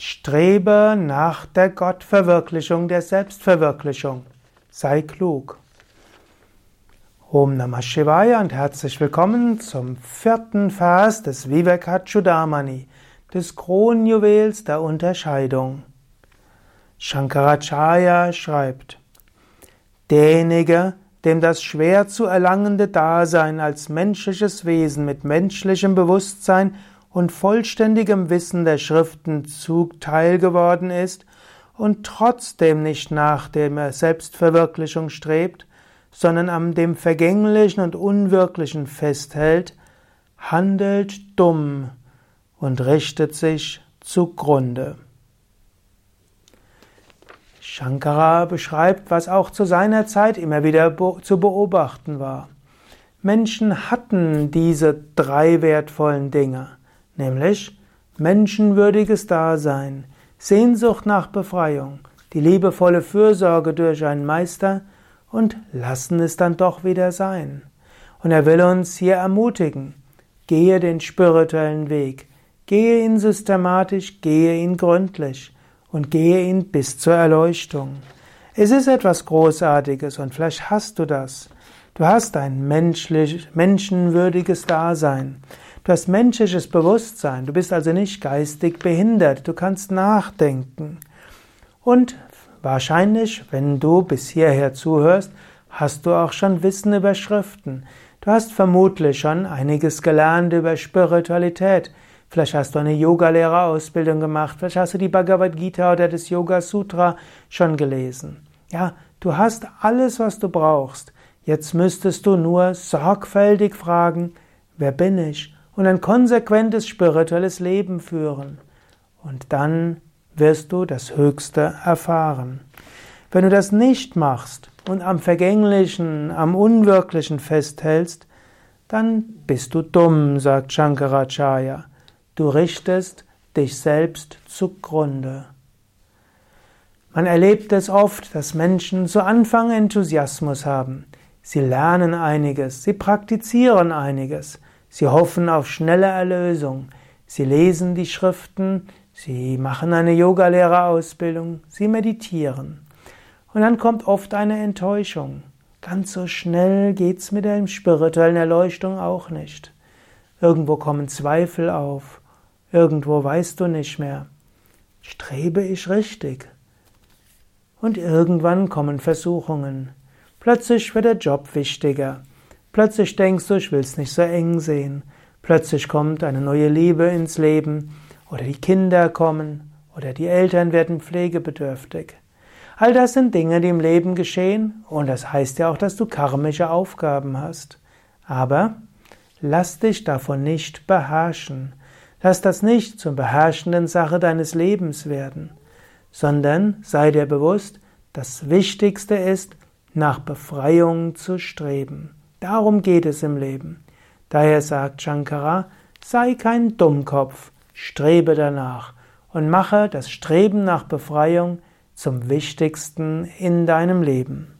Strebe nach der Gottverwirklichung, der Selbstverwirklichung. Sei klug. Om Namah Shivaya und herzlich willkommen zum vierten Vers des Vivekachudamani, des Kronjuwels der Unterscheidung. Shankaracharya schreibt, Derjenige, dem das schwer zu erlangende Dasein als menschliches Wesen mit menschlichem Bewusstsein und vollständigem Wissen der Schriften zuteil geworden ist und trotzdem nicht nach der Selbstverwirklichung strebt, sondern an dem Vergänglichen und Unwirklichen festhält, handelt dumm und richtet sich zugrunde. Shankara beschreibt, was auch zu seiner Zeit immer wieder zu beobachten war. Menschen hatten diese drei wertvollen Dinge nämlich menschenwürdiges Dasein, Sehnsucht nach Befreiung, die liebevolle Fürsorge durch einen Meister und lassen es dann doch wieder sein. Und er will uns hier ermutigen, gehe den spirituellen Weg, gehe ihn systematisch, gehe ihn gründlich und gehe ihn bis zur Erleuchtung. Es ist etwas Großartiges und vielleicht hast du das. Du hast ein menschlich, menschenwürdiges Dasein. Du hast menschliches Bewusstsein. Du bist also nicht geistig behindert. Du kannst nachdenken. Und wahrscheinlich, wenn du bis hierher zuhörst, hast du auch schon Wissen über Schriften. Du hast vermutlich schon einiges gelernt über Spiritualität. Vielleicht hast du eine Yogalehrerausbildung gemacht, vielleicht hast du die Bhagavad Gita oder das Yoga Sutra schon gelesen. Ja, du hast alles, was du brauchst. Jetzt müsstest du nur sorgfältig fragen, wer bin ich? Und ein konsequentes spirituelles Leben führen. Und dann wirst du das Höchste erfahren. Wenn du das nicht machst und am Vergänglichen, am Unwirklichen festhältst, dann bist du dumm, sagt Shankaracharya. Du richtest dich selbst zugrunde. Man erlebt es oft, dass Menschen zu Anfang Enthusiasmus haben. Sie lernen einiges, sie praktizieren einiges. Sie hoffen auf schnelle Erlösung. Sie lesen die Schriften, sie machen eine Yogalehrerausbildung, sie meditieren. Und dann kommt oft eine Enttäuschung. Ganz so schnell geht's mit der spirituellen Erleuchtung auch nicht. Irgendwo kommen Zweifel auf. Irgendwo weißt du nicht mehr. Strebe ich richtig? Und irgendwann kommen Versuchungen. Plötzlich wird der Job wichtiger. Plötzlich denkst du, ich will es nicht so eng sehen. Plötzlich kommt eine neue Liebe ins Leben oder die Kinder kommen oder die Eltern werden pflegebedürftig. All das sind Dinge, die im Leben geschehen und das heißt ja auch, dass du karmische Aufgaben hast. Aber lass dich davon nicht beherrschen. Lass das nicht zur beherrschenden Sache deines Lebens werden, sondern sei dir bewusst, das Wichtigste ist, nach Befreiung zu streben. Darum geht es im Leben. Daher sagt Shankara, sei kein Dummkopf, strebe danach und mache das Streben nach Befreiung zum Wichtigsten in deinem Leben.